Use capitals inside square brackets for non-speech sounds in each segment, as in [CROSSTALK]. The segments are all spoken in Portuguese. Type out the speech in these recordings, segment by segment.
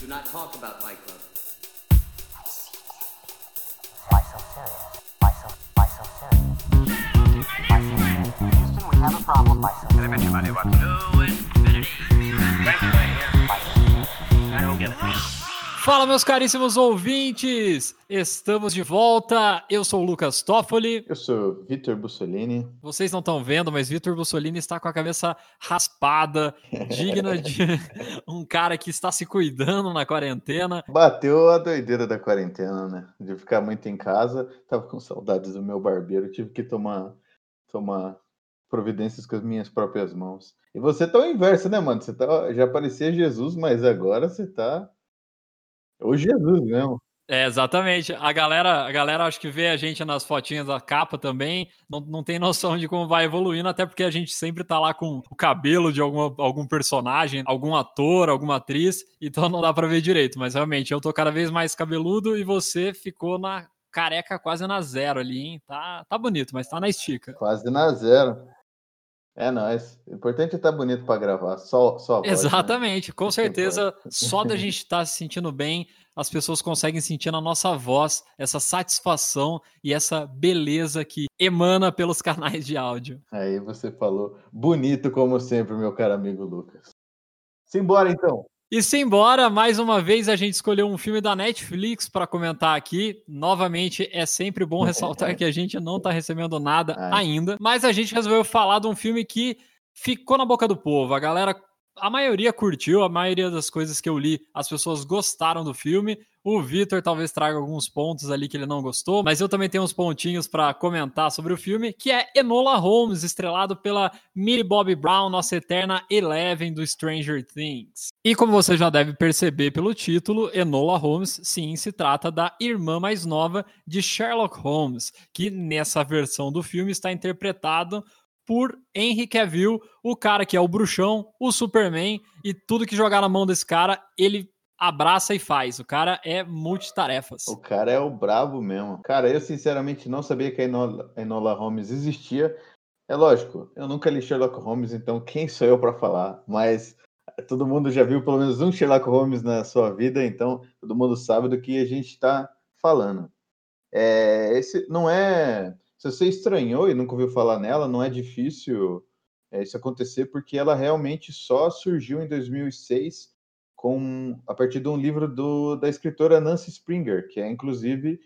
Do not talk about Fight Club. Why so serious? Why? Houston, we have a problem. Why so serious? Why so serious? Fala, meus caríssimos ouvintes! Estamos de volta. Eu sou o Lucas Toffoli. Eu sou Vitor Bussolini. Vocês não estão vendo, mas Vitor Bussolini está com a cabeça raspada, digna de [LAUGHS] um cara que está se cuidando na quarentena. Bateu a doideira da quarentena, né? De ficar muito em casa. Tava com saudades do meu barbeiro. Tive que tomar, tomar providências com as minhas próprias mãos. E você tá o inverso, né, mano? Você tá, já parecia Jesus, mas agora você tá o Jesus mesmo. É, exatamente. A galera, a galera acho que vê a gente nas fotinhas da capa também, não, não tem noção de como vai evoluindo, até porque a gente sempre tá lá com o cabelo de alguma, algum personagem, algum ator, alguma atriz, então não dá para ver direito. Mas realmente, eu tô cada vez mais cabeludo e você ficou na careca quase na zero ali, hein? Tá, tá bonito, mas tá na estica. Quase na zero. É nóis. O importante é estar bonito para gravar. Só, só a voz, né? Exatamente, com Isso certeza, só da [LAUGHS] gente estar se sentindo bem, as pessoas conseguem sentir na nossa voz essa satisfação e essa beleza que emana pelos [LAUGHS] canais de áudio. Aí você falou bonito como sempre, meu caro amigo Lucas. Simbora então. E simbora, mais uma vez a gente escolheu um filme da Netflix para comentar aqui. Novamente, é sempre bom ressaltar que a gente não tá recebendo nada Ai. ainda, mas a gente resolveu falar de um filme que ficou na boca do povo. A galera, a maioria curtiu, a maioria das coisas que eu li, as pessoas gostaram do filme. O Vitor talvez traga alguns pontos ali que ele não gostou, mas eu também tenho uns pontinhos para comentar sobre o filme, que é Enola Holmes, estrelado pela Millie Bobby Brown, nossa eterna Eleven do Stranger Things. E como você já deve perceber pelo título, Enola Holmes, sim, se trata da irmã mais nova de Sherlock Holmes, que nessa versão do filme está interpretado por Henry Cavill, o cara que é o bruxão, o Superman, e tudo que jogar na mão desse cara, ele abraça e faz. O cara é multitarefas. O cara é o brabo mesmo. Cara, eu sinceramente não sabia que a Enola, Enola Holmes existia. É lógico, eu nunca li Sherlock Holmes, então quem sou eu para falar? Mas todo mundo já viu pelo menos um Sherlock Holmes na sua vida, então todo mundo sabe do que a gente está falando. É, esse não é. Se você estranhou e nunca ouviu falar nela, não é difícil é, isso acontecer, porque ela realmente só surgiu em 2006 com a partir de um livro do, da escritora Nancy Springer, que é inclusive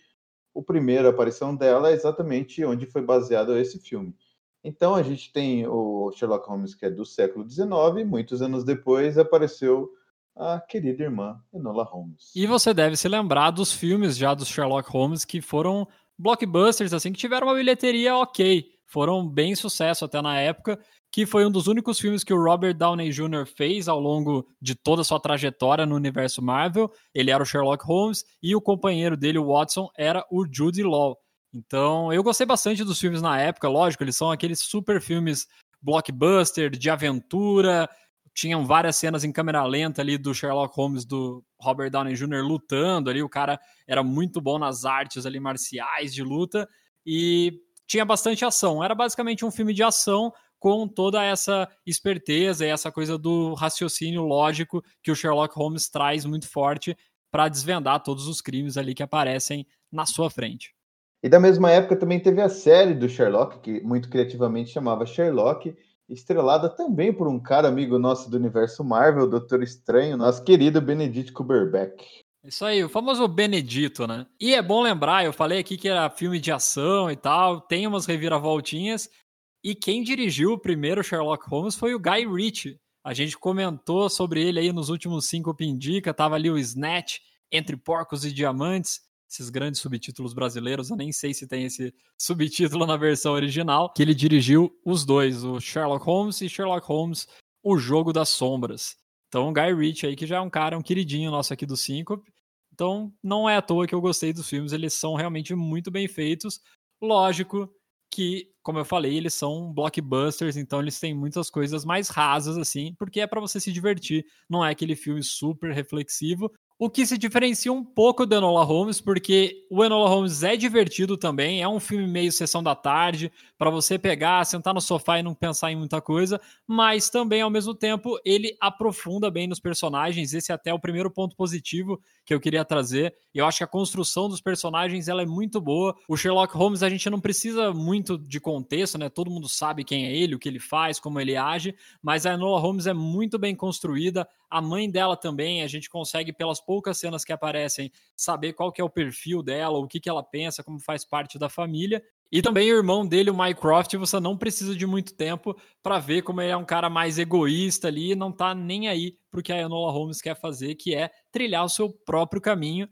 o primeiro aparição dela é exatamente onde foi baseado esse filme. Então a gente tem o Sherlock Holmes que é do século XIX, muitos anos depois apareceu a querida irmã Enola Holmes. E você deve se lembrar dos filmes já dos Sherlock Holmes que foram blockbusters, assim, que tiveram uma bilheteria ok. Foram bem sucesso até na época, que foi um dos únicos filmes que o Robert Downey Jr. fez ao longo de toda a sua trajetória no universo Marvel. Ele era o Sherlock Holmes e o companheiro dele, o Watson, era o Jude Law. Então, eu gostei bastante dos filmes na época, lógico, eles são aqueles super filmes blockbuster, de aventura, tinham várias cenas em câmera lenta ali do Sherlock Holmes do Robert Downey Jr. lutando ali, o cara era muito bom nas artes ali marciais de luta e tinha bastante ação. Era basicamente um filme de ação com toda essa esperteza e essa coisa do raciocínio lógico que o Sherlock Holmes traz muito forte para desvendar todos os crimes ali que aparecem na sua frente. E da mesma época também teve a série do Sherlock, que muito criativamente chamava Sherlock, estrelada também por um cara amigo nosso do universo Marvel, Doutor Estranho, nosso querido Benedict Cumberbatch. Isso aí, o famoso Benedito, né? E é bom lembrar, eu falei aqui que era filme de ação e tal, tem umas reviravoltinhas, e quem dirigiu o primeiro Sherlock Holmes foi o Guy Ritchie. A gente comentou sobre ele aí nos últimos cinco Pindica, tava ali o Snatch, Entre Porcos e Diamantes, esses grandes subtítulos brasileiros, eu nem sei se tem esse subtítulo na versão original, que ele dirigiu os dois, o Sherlock Holmes e Sherlock Holmes, O Jogo das Sombras. Então, o Guy Ritchie aí, que já é um cara, um queridinho nosso aqui do Syncope. Então, não é à toa que eu gostei dos filmes, eles são realmente muito bem feitos. Lógico que, como eu falei, eles são blockbusters, então eles têm muitas coisas mais rasas, assim, porque é para você se divertir, não é aquele filme super reflexivo. O que se diferencia um pouco do Enola Holmes, porque o Enola Holmes é divertido também, é um filme meio sessão da tarde, para você pegar, sentar no sofá e não pensar em muita coisa, mas também, ao mesmo tempo, ele aprofunda bem nos personagens. Esse é até o primeiro ponto positivo que eu queria trazer. Eu acho que a construção dos personagens ela é muito boa. O Sherlock Holmes, a gente não precisa muito de contexto, né? Todo mundo sabe quem é ele, o que ele faz, como ele age, mas a Enola Holmes é muito bem construída. A mãe dela também, a gente consegue, pelas poucas cenas que aparecem, saber qual que é o perfil dela, o que, que ela pensa, como faz parte da família. E também o irmão dele, o Mycroft, você não precisa de muito tempo para ver como ele é um cara mais egoísta ali não tá nem aí pro que a Enola Holmes quer fazer, que é trilhar o seu próprio caminho.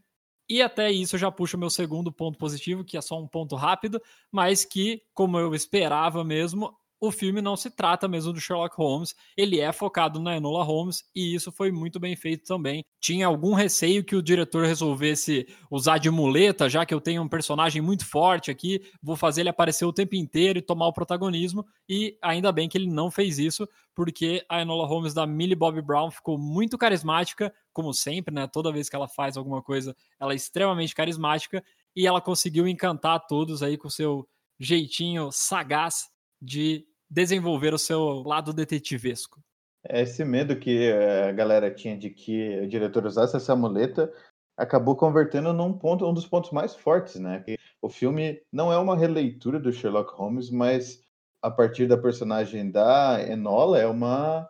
E até isso eu já puxo o meu segundo ponto positivo, que é só um ponto rápido, mas que, como eu esperava mesmo, o filme não se trata mesmo do Sherlock Holmes, ele é focado na Enola Holmes e isso foi muito bem feito também. Tinha algum receio que o diretor resolvesse usar de muleta, já que eu tenho um personagem muito forte aqui, vou fazer ele aparecer o tempo inteiro e tomar o protagonismo, e ainda bem que ele não fez isso, porque a Enola Holmes da Millie Bobby Brown ficou muito carismática, como sempre, né? Toda vez que ela faz alguma coisa, ela é extremamente carismática e ela conseguiu encantar todos aí com seu jeitinho sagaz de desenvolver o seu lado detetivesco. É esse medo que a galera tinha de que o diretor usasse essa muleta acabou convertendo num ponto, um dos pontos mais fortes, né? O filme não é uma releitura do Sherlock Holmes, mas a partir da personagem da Enola é uma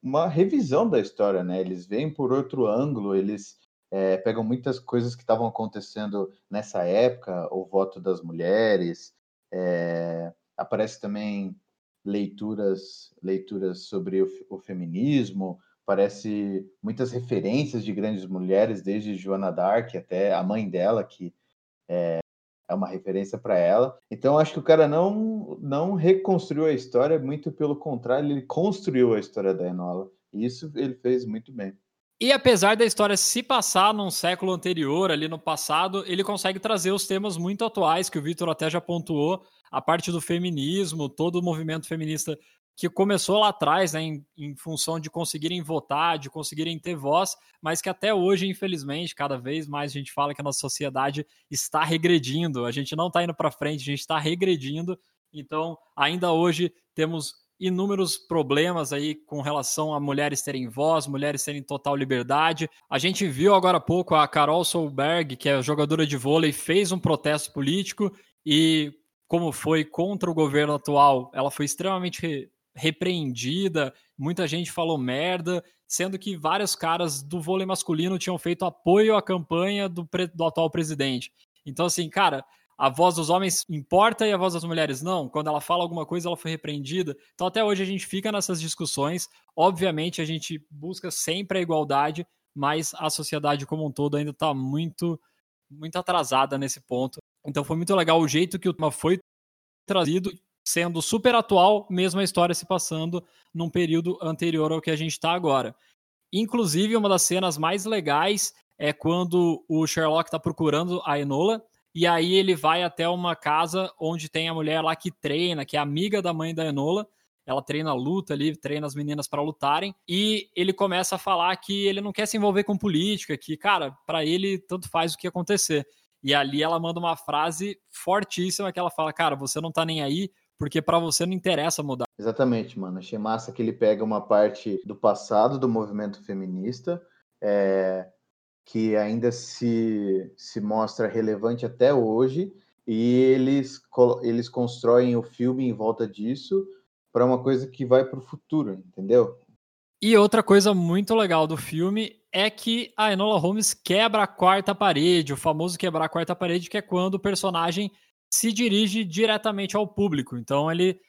uma revisão da história, né? Eles vêm por outro ângulo, eles é, pegam muitas coisas que estavam acontecendo nessa época, o voto das mulheres, é, aparece também leituras leituras sobre o, o, feminismo, parece muitas referências de grandes mulheres, desde Joana d'Arc até a mãe dela, que é, é uma referência para ela. Então acho que o cara não não reconstruiu a história, muito pelo contrário, ele construiu a história da Enola. E isso ele fez muito bem. E apesar da história se passar num século anterior, ali no passado, ele consegue trazer os temas muito atuais que o Vitor até já pontuou, a parte do feminismo, todo o movimento feminista que começou lá atrás, né, em, em, função de conseguirem votar, de conseguirem ter voz, mas que até hoje, infelizmente, cada vez mais a gente fala que a nossa sociedade está regredindo. A gente não está indo para frente, a gente está regredindo. Então, ainda hoje temos inúmeros problemas aí com relação a mulheres terem voz, mulheres terem total liberdade. A gente viu agora há pouco a Carol Solberg, que é jogadora de vôlei, fez um protesto político e como foi contra o governo atual, ela foi extremamente repreendida, muita gente falou merda, sendo que vários caras do vôlei masculino tinham feito apoio à campanha do, do atual presidente. Então, assim, cara, a voz dos homens importa e a voz das mulheres não. Quando ela fala alguma coisa, ela foi repreendida. Então, até hoje, a gente fica nessas discussões. Obviamente, a gente busca sempre a igualdade, mas a sociedade como um todo ainda está muito, muito atrasada nesse ponto. Então foi muito legal o jeito que o tema foi trazido, sendo super atual, mesmo a história se passando num período anterior ao que a gente está agora. Inclusive, uma das cenas mais legais é quando o Sherlock está procurando a Enola, e aí ele vai até uma casa onde tem a mulher lá que treina, que é amiga da mãe da Enola. Ela treina luta ali, treina as meninas para lutarem, e ele começa a falar que ele não quer se envolver com política, que, cara, para ele tanto faz o que acontecer. E ali ela manda uma frase fortíssima que ela fala: Cara, você não tá nem aí porque para você não interessa mudar. Exatamente, mano. Achei massa que ele pega uma parte do passado do movimento feminista, é, que ainda se, se mostra relevante até hoje, e eles, eles constroem o filme em volta disso para uma coisa que vai para o futuro, entendeu? E outra coisa muito legal do filme é que a Enola Holmes quebra a quarta parede, o famoso quebrar a quarta parede, que é quando o personagem se dirige diretamente ao público. Então ele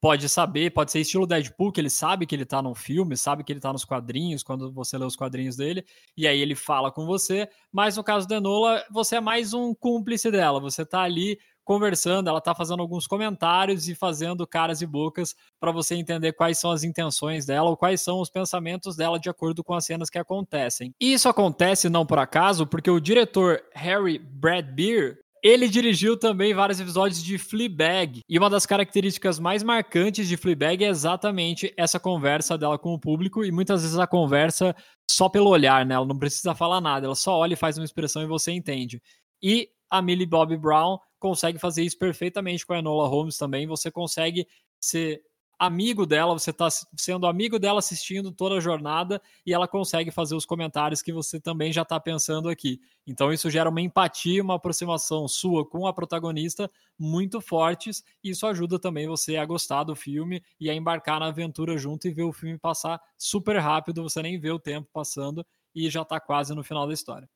pode saber, pode ser estilo Deadpool, que ele sabe que ele tá no filme, sabe que ele tá nos quadrinhos, quando você lê os quadrinhos dele, e aí ele fala com você, mas no caso da Enola, você é mais um cúmplice dela, você tá ali conversando, ela está fazendo alguns comentários e fazendo caras e bocas para você entender quais são as intenções dela ou quais são os pensamentos dela de acordo com as cenas que acontecem. E isso acontece não por acaso, porque o diretor Harry Bradbeer Ele dirigiu também vários episódios de Fleabag, e uma das características mais marcantes de Fleabag é exatamente essa conversa dela com o público, e muitas vezes a conversa só pelo olhar, né? Ela não precisa falar nada, ela só olha e faz uma expressão e você entende. E a Millie Bobby Brown consegue fazer isso perfeitamente com a Enola Holmes também, você consegue ser amigo dela, você está sendo amigo dela assistindo toda a jornada e ela consegue fazer os comentários que você também já está pensando aqui. Então isso gera uma empatia, uma aproximação sua com a protagonista muito fortes e isso ajuda também você a gostar do filme e a embarcar na aventura junto e ver o filme passar super rápido, você nem vê o tempo passando e já está quase no final da história.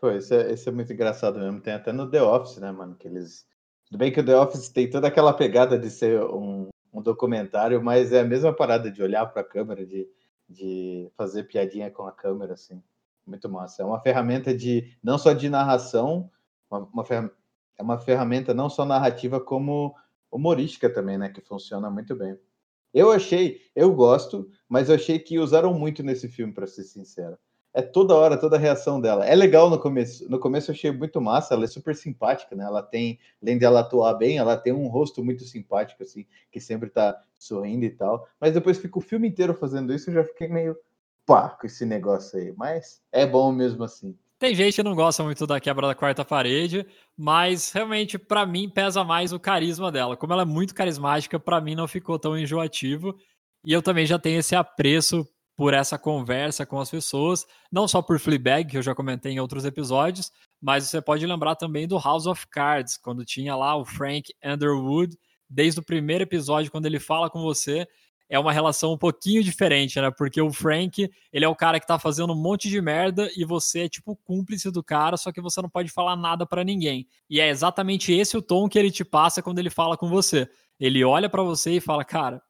Pô, isso é, isso é muito engraçado mesmo. Tem até no The Office, né, mano? Que eles. Tudo bem que o The Office tem toda aquela pegada de ser um, um documentário, mas é a mesma parada de olhar para a câmera, de, de fazer piadinha com a câmera, assim. Muito massa. É uma ferramenta de não só de narração, uma, uma é uma ferramenta não só narrativa como humorística também, né? Que funciona muito bem. Eu achei, eu gosto, mas eu achei que usaram muito nesse filme, para ser sincero é toda hora, toda a reação dela. É legal no começo. No começo eu achei muito massa, ela é super simpática, né? Ela tem, além dela atuar bem, ela tem um rosto muito simpático, assim, que sempre tá sorrindo e tal. Mas depois fica o filme inteiro fazendo isso, eu já fiquei meio pá com esse negócio aí. Mas é bom mesmo assim. Tem gente que não gosta muito da quebra da quarta parede, mas realmente para mim pesa mais o carisma dela. Como ela é muito carismática, para mim não ficou tão enjoativo. E eu também já tenho esse apreço por essa conversa com as pessoas, não só por Fleabag, que eu já comentei em outros episódios, mas você pode lembrar também do House of Cards, quando tinha lá o Frank Underwood, desde o primeiro episódio, quando ele fala com você, é uma relação um pouquinho diferente, né? Porque o Frank, ele é o cara que tá fazendo um monte de merda e você é tipo cúmplice do cara, só que você não pode falar nada para ninguém. E é exatamente esse o tom que ele te passa quando ele fala com você. Ele olha para você e fala: "Cara,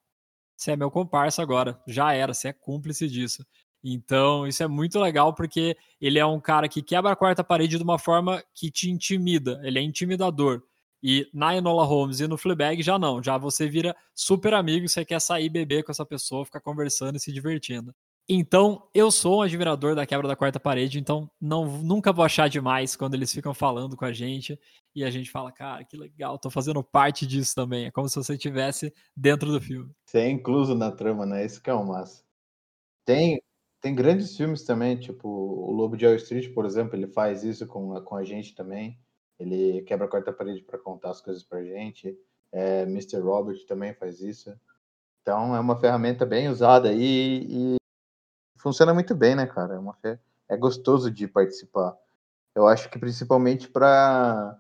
você é meu comparsa agora, já era, você é cúmplice disso. Então, isso é muito legal porque ele é um cara que quebra a quarta parede de uma forma que te intimida, ele é intimidador. E na Enola Holmes e no Fleabag já não, já você vira super amigo, você quer sair beber com essa pessoa, ficar conversando e se divertindo. Então, eu sou um admirador da quebra da quarta parede, então não, nunca vou achar demais quando eles ficam falando com a gente e a gente fala, cara, que legal, tô fazendo parte disso também. É como se você estivesse dentro do filme. Você é incluso na trama, né? Isso que é o massa. Tem, tem grandes filmes também, tipo o Lobo de Wall Street, por exemplo, ele faz isso com, com a gente também. Ele quebra a quarta parede para contar as coisas pra gente. É, Mr. Robert também faz isso. Então é uma ferramenta bem usada aí e, funciona muito bem, né, cara? É, uma é gostoso de participar. Eu acho que principalmente para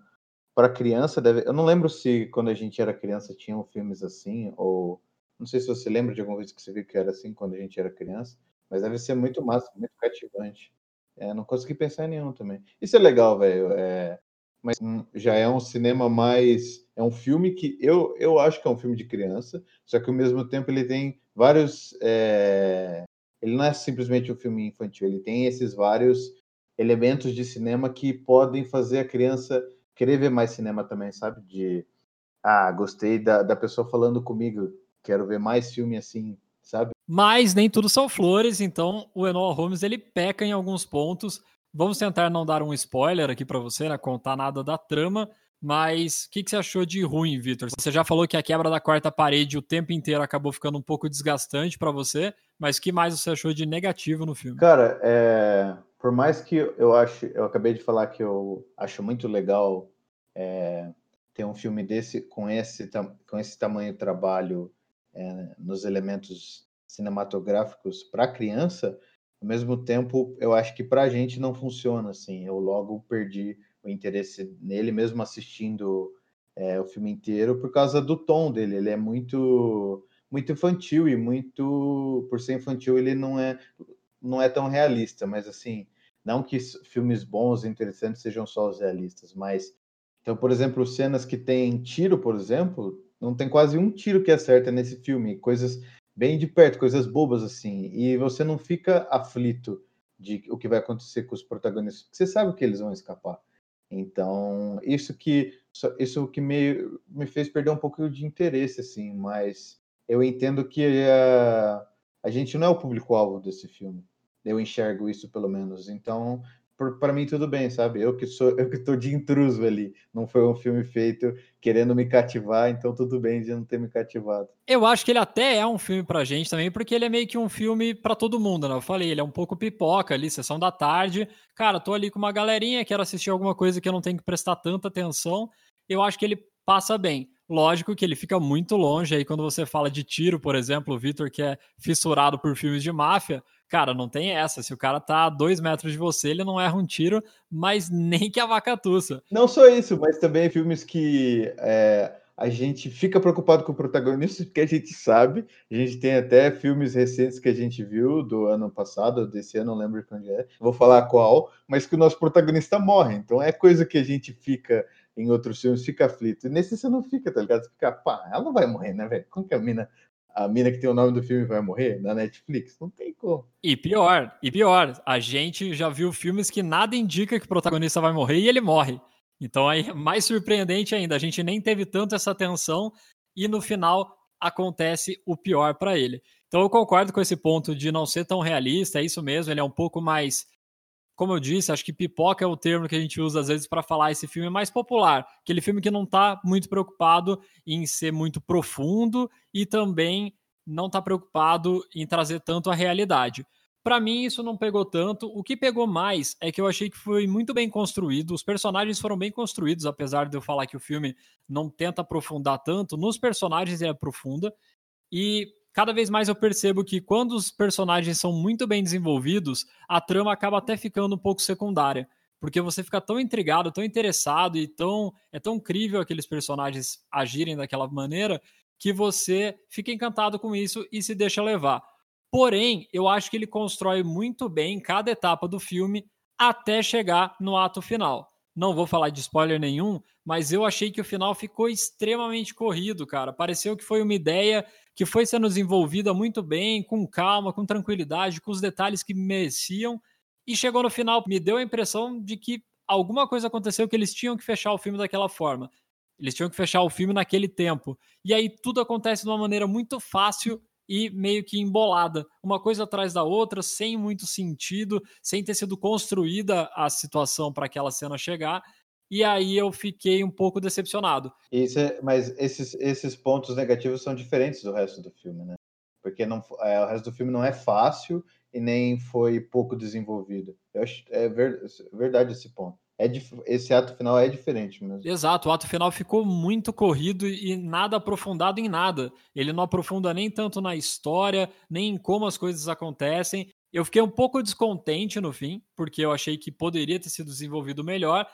para criança deve. Eu não lembro se quando a gente era criança tinham filmes assim ou não sei se você lembra de alguma vez que você viu que era assim quando a gente era criança, mas deve ser muito massa, muito cativante. É, não consegui pensar em nenhum também. Isso é legal, velho. É, mas já é um cinema mais. É um filme que eu, eu acho que é um filme de criança, só que ao mesmo tempo ele tem vários. É, ele não é simplesmente um filme infantil, ele tem esses vários elementos de cinema que podem fazer a criança querer ver mais cinema também, sabe? De ah, gostei da, da pessoa falando comigo, quero ver mais filme assim, sabe? Mas nem tudo são flores, então o Enola Holmes ele peca em alguns pontos. Vamos tentar não dar um spoiler aqui para você, né? Contar nada da trama, mas o que, que, você achou de ruim, Vitor? Você já falou que a quebra da quarta parede o tempo inteiro acabou ficando um pouco desgastante para você, mas que mais você achou de negativo no filme? Cara, é... por mais que eu acho, eu acabei de falar que eu acho muito legal é... ter um filme desse com esse com esse tamanho de trabalho é... nos elementos cinematográficos para criança, ao mesmo tempo eu acho que para a gente não funciona assim. Eu logo perdi o interesse nele, mesmo assistindo é, o filme inteiro, por causa do tom dele. Ele é muito muito infantil e muito por ser infantil ele não é não é tão realista, mas assim, não que filmes bons e interessantes sejam só os realistas, mas então, por exemplo, cenas que tem tiro, por exemplo, não tem quase um tiro que acerta nesse filme, coisas bem de perto, coisas bobas assim, e você não fica aflito de o que vai acontecer com os protagonistas, porque você sabe que eles vão escapar. Então, isso que isso que me, me fez perder um pouco de interesse, assim, mas eu entendo que a, a gente não é o público-alvo desse filme. Eu enxergo isso, pelo menos. Então, para mim tudo bem, sabe? Eu que sou, [LAUGHS] eu que tô de intruso ali. Não foi um filme feito querendo me cativar, então tudo bem de não ter me cativado. Eu acho que ele até é um filme pra gente também, porque ele é meio que um filme para todo mundo, né? Eu falei, ele é um pouco pipoca ali, sessão da tarde. Cara, tô ali com uma galerinha, quero assistir alguma coisa que eu não tenho que prestar tanta atenção. Eu acho que ele passa bem. Lógico que ele fica muito longe aí quando você fala de tiro, por exemplo, o Vitor que é fissurado por filmes de máfia, cara, não tem essa. Se o cara tá a dois metros de você, ele não erra um tiro, mas [LAUGHS] nem que a vaca tussa. Não só isso, mas também filmes que é, a gente fica preocupado com o protagonista, porque a gente sabe. A gente tem até filmes recentes que a gente viu do ano passado, desse ano, não lembro quando é, vou falar qual, mas que o nosso protagonista morre. Então é coisa que a gente fica em outros filmes fica aflito. E nesse você não fica, tá ligado? Você fica, pá, ela não vai morrer, né, velho? Como que a mina, a mina que tem o nome do filme vai morrer na Netflix? Não tem como. E pior, e pior, a gente já viu filmes que nada indica que o protagonista vai morrer e ele morre. Então aí mais surpreendente ainda, a gente nem teve tanto essa tensão e no final acontece o pior para ele. Então eu concordo com esse ponto de não ser tão realista, é isso mesmo, ele é um pouco mais como eu disse, acho que pipoca é o termo que a gente usa às vezes para falar esse filme mais popular, aquele filme que não está muito preocupado em ser muito profundo e também não está preocupado em trazer tanto a realidade. Para mim isso não pegou tanto. O que pegou mais é que eu achei que foi muito bem construído. Os personagens foram bem construídos, apesar de eu falar que o filme não tenta aprofundar tanto. Nos personagens ele aprofunda e cada vez mais eu percebo que quando os personagens são muito bem desenvolvidos, a trama acaba até ficando um pouco secundária. Porque você fica tão intrigado, tão interessado e tão é tão incrível aqueles personagens agirem daquela maneira que você fica encantado com isso e se deixa levar. Porém, eu acho que ele constrói muito bem cada etapa do filme até chegar no ato final. Não vou falar de spoiler nenhum, mas eu achei que o final ficou extremamente corrido, cara. Pareceu que foi uma ideia que foi sendo desenvolvida muito bem, com calma, com tranquilidade, com os detalhes que mereciam. E chegou no final, me deu a impressão de que alguma coisa aconteceu que eles tinham que fechar o filme daquela forma. Eles tinham que fechar o filme naquele tempo. E aí tudo acontece de uma maneira muito fácil e meio que embolada, uma coisa atrás da outra, sem muito sentido, sem ter sido construída a situação para aquela cena chegar. E aí eu fiquei um pouco decepcionado. É, mas esses, esses pontos negativos são diferentes do resto do filme, né? Porque não, é, o resto do filme não é fácil e nem foi pouco desenvolvido. Eu acho, é ver, verdade esse ponto é esse ato final é diferente mesmo. Exato, o ato final ficou muito corrido e nada aprofundado em nada. Ele não aprofunda nem tanto na história, nem em como as coisas acontecem. Eu fiquei um pouco descontente no fim, porque eu achei que poderia ter sido desenvolvido melhor,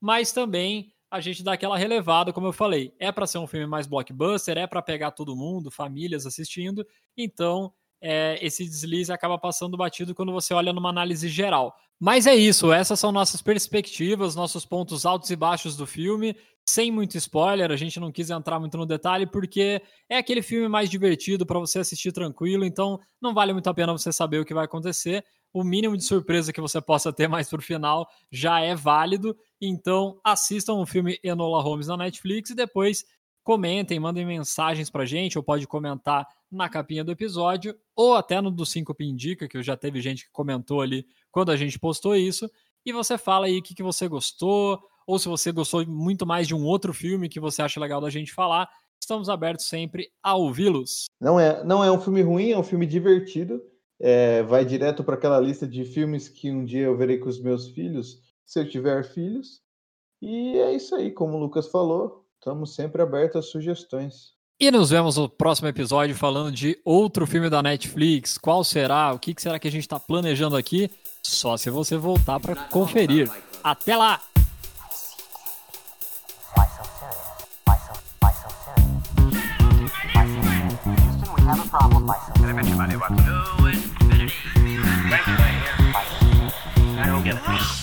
mas também a gente dá aquela relevada, como eu falei. É para ser um filme mais blockbuster, é para pegar todo mundo, famílias assistindo, então é, esse deslize acaba passando batido quando você olha numa análise geral. Mas é isso, essas são nossas perspectivas, nossos pontos altos e baixos do filme, sem muito spoiler, a gente não quis entrar muito no detalhe, porque é aquele filme mais divertido para você assistir tranquilo, então não vale muito a pena você saber o que vai acontecer. O mínimo de surpresa que você possa ter mais pro final já é válido, então assistam o filme Enola Holmes na Netflix e depois comentem, mandem mensagens pra gente, ou pode comentar na capinha do episódio, ou até no do 5 Indica, que já teve gente que comentou ali quando a gente postou isso, e você fala aí o que, que você gostou, ou se você gostou muito mais de um outro filme que você acha legal da gente falar, estamos abertos sempre a ouvi-los. Não é, não é um filme ruim, é um filme divertido, é, vai direto para aquela lista de filmes que um dia eu verei com os meus filhos, se eu tiver filhos, e é isso aí, como o Lucas falou, Estamos sempre abertos a sugestões. E nos vemos no próximo episódio falando de outro filme da Netflix. Qual será? O que será que a gente está planejando aqui? Só se você voltar para conferir. Até lá! I don't get it.